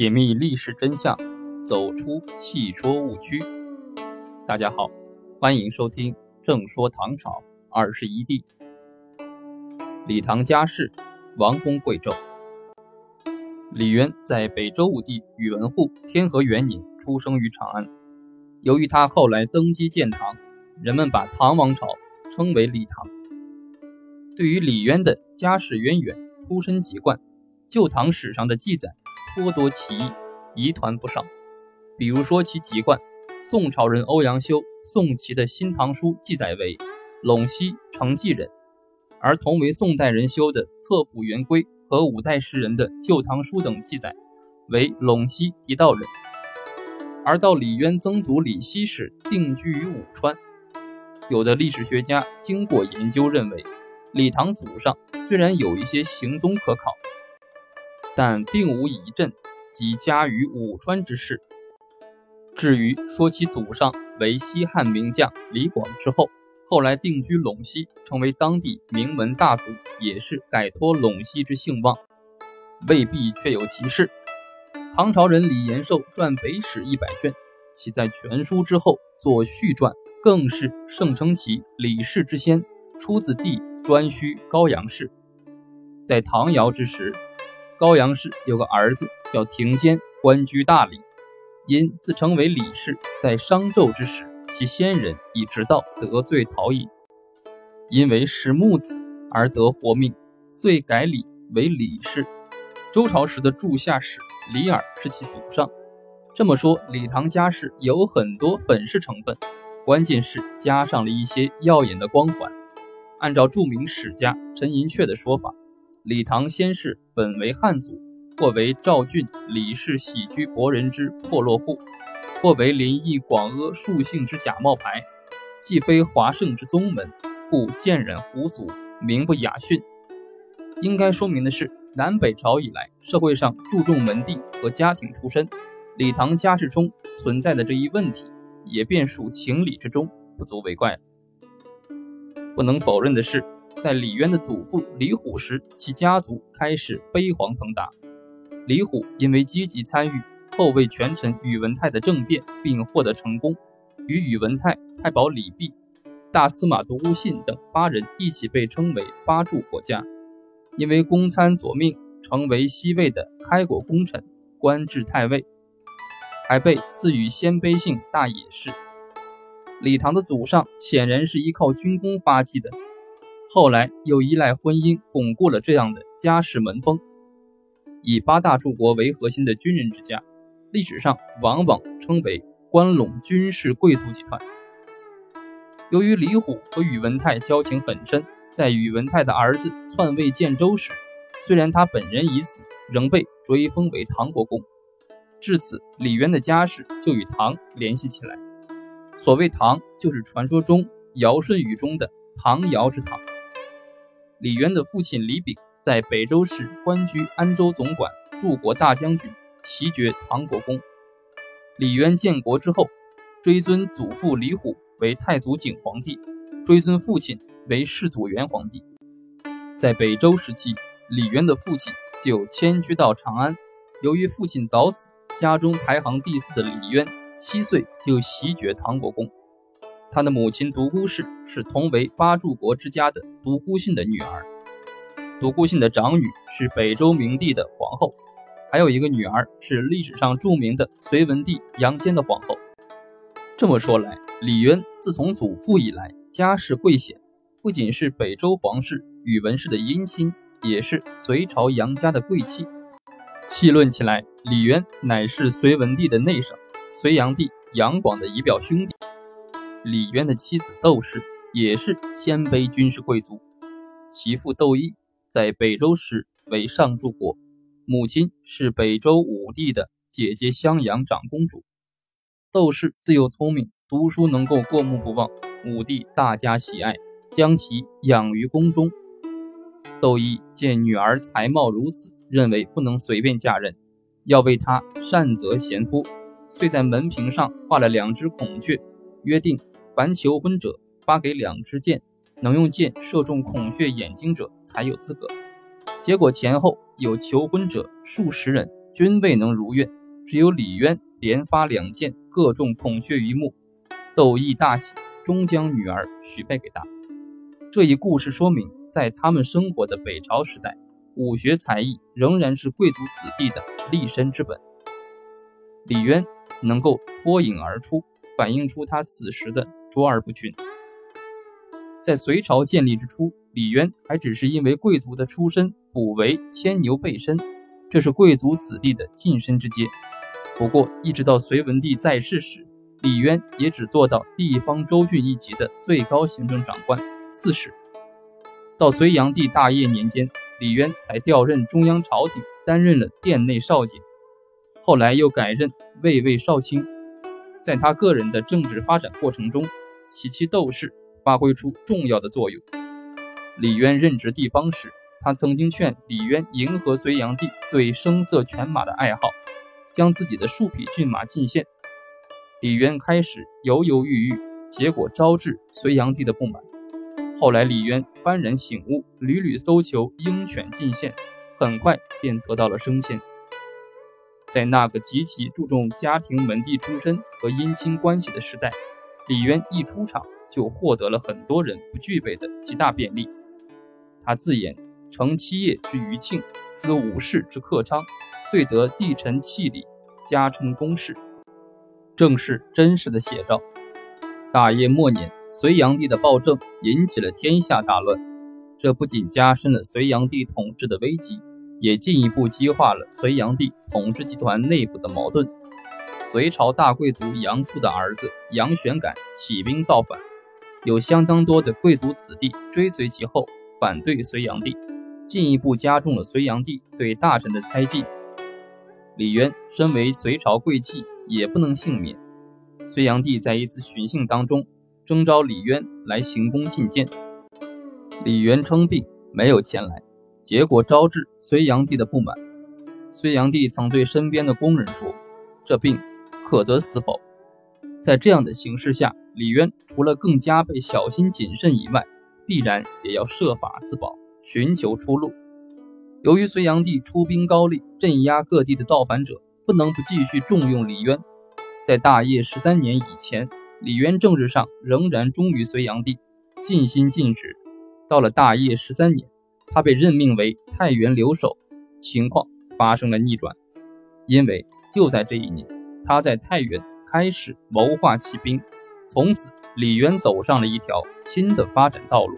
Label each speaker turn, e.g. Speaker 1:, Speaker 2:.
Speaker 1: 解密历史真相，走出戏说误区。大家好，欢迎收听《正说唐朝二十一帝》。李唐家世，王公贵胄。李渊在北周武帝宇文护天和元年出生于长安。由于他后来登基建唐，人们把唐王朝称为李唐。对于李渊的家世渊源、出身籍贯，《旧唐史》上的记载。颇多奇异，疑团不少。比如说其籍贯，宋朝人欧阳修宋齐的《新唐书》记载为陇西成纪人，而同为宋代人修的《册府元规》和五代诗人的《旧唐书》等记载为陇西狄道人。而到李渊曾祖李希时定居于武川。有的历史学家经过研究认为，李唐祖上虽然有一些行踪可考。但并无遗镇及家于武川之事。至于说其祖上为西汉名将李广之后，后来定居陇西，成为当地名门大族，也是改托陇西之兴旺，未必确有其事。唐朝人李延寿传北史一百卷，其在全书之后作续传，更是盛称其李氏之先，出自地颛顼高阳氏，在唐尧之时。高阳氏有个儿子叫庭坚，官居大理，因自称为李氏，在商纣之时，其先人以直道得罪陶尹，因为是木子而得活命，遂改李为李氏。周朝时的柱下史李耳是其祖上。这么说，李唐家世有很多粉饰成分，关键是加上了一些耀眼的光环。按照著名史家陈寅恪的说法。李唐先世本为汉族，或为赵郡李氏喜居博人之破落户，或为林邑广阿庶姓之假冒牌，既非华盛之宗门，故渐染胡俗，名不雅逊。应该说明的是，南北朝以来，社会上注重门第和家庭出身，李唐家世中存在的这一问题，也便属情理之中，不足为怪。不能否认的是。在李渊的祖父李虎时，其家族开始飞黄腾达。李虎因为积极参与后魏权臣宇文泰的政变，并获得成功，与宇文泰、太保李泌、大司马独孤信等八人一起被称为八柱国家。因为公参左命，成为西魏的开国功臣，官至太尉，还被赐予鲜卑姓大野氏。李唐的祖上显然是依靠军功发迹的。后来又依赖婚姻巩固了这样的家世门风。以八大柱国为核心的军人之家，历史上往往称为关陇军事贵族集团。由于李虎和宇文泰交情很深，在宇文泰的儿子篡位建州时，虽然他本人已死，仍被追封为唐国公。至此，李渊的家世就与唐联系起来。所谓唐，就是传说中尧舜禹中的唐尧之唐。李渊的父亲李炳在北周时官居安州总管、柱国大将军，袭爵唐国公。李渊建国之后，追尊祖父李虎为太祖景皇帝，追尊父亲为世祖元皇帝。在北周时期，李渊的父亲就迁居到长安。由于父亲早死，家中排行第四的李渊七岁就袭爵唐国公。他的母亲独孤氏是同为八柱国之家的独孤信的女儿，独孤信的长女是北周明帝的皇后，还有一个女儿是历史上著名的隋文帝杨坚的皇后。这么说来，李渊自从祖父以来家世贵显，不仅是北周皇室宇文氏的姻亲，也是隋朝杨家的贵戚。细论起来，李渊乃是隋文帝的内甥，隋炀帝杨广的姨表兄弟。李渊的妻子窦氏也是鲜卑军事贵族，其父窦乂在北周时为上柱国，母亲是北周武帝的姐姐襄阳长公主。窦氏自幼聪明，读书能够过目不忘，武帝大加喜爱，将其养于宫中。窦乂见女儿才貌如此，认为不能随便嫁人，要为她善择贤夫，遂在门屏上画了两只孔雀，约定。凡求婚者，发给两支箭，能用箭射中孔雀眼睛者才有资格。结果前后有求婚者数十人，均未能如愿，只有李渊连发两箭，各中孔雀于目，窦毅大喜，终将女儿许配给他。这一故事说明，在他们生活的北朝时代，武学才艺仍然是贵族子弟的立身之本。李渊能够脱颖而出，反映出他此时的卓尔不群。在隋朝建立之初，李渊还只是因为贵族的出身，补为牵牛背身，这是贵族子弟的晋升之阶。不过，一直到隋文帝在世时，李渊也只做到地方州郡一级的最高行政长官、刺史。到隋炀帝大业年间，李渊才调任中央朝廷，担任了殿内少监。后来又改任卫尉少卿，在他个人的政治发展过程中，其其斗士发挥出重要的作用。李渊任职地方时，他曾经劝李渊迎合隋炀帝对声色犬马的爱好，将自己的数匹骏马进献。李渊开始犹犹豫豫，结果招致隋炀帝的不满。后来李渊幡然醒悟，屡屡搜求鹰犬进献，很快便得到了升迁。在那个极其注重家庭门第出身和姻亲关系的时代，李渊一出场就获得了很多人不具备的极大便利。他自言：“承七业之余庆，资五世之克昌，遂得帝臣弃礼，加称公事。”正是真实的写照。大业末年，隋炀帝的暴政引起了天下大乱，这不仅加深了隋炀帝统治的危机，也进一步激化了隋炀帝统治集团内部的矛盾。隋朝大贵族杨素的儿子杨玄感起兵造反，有相当多的贵族子弟追随其后。反对隋炀帝，进一步加重了隋炀帝对大臣的猜忌。李渊身为隋朝贵戚，也不能幸免。隋炀帝在一次巡幸当中征召李渊来行宫觐见，李渊称病没有前来，结果招致隋炀帝的不满。隋炀帝曾对身边的宫人说：“这病可得死否？”在这样的形势下，李渊除了更加被小心谨慎以外，必然也要设法自保，寻求出路。由于隋炀帝出兵高丽，镇压各地的造反者，不能不继续重用李渊。在大业十三年以前，李渊政治上仍然忠于隋炀帝，尽心尽职。到了大业十三年，他被任命为太原留守，情况发生了逆转。因为就在这一年，他在太原开始谋划起兵，从此。李渊走上了一条新的发展道路。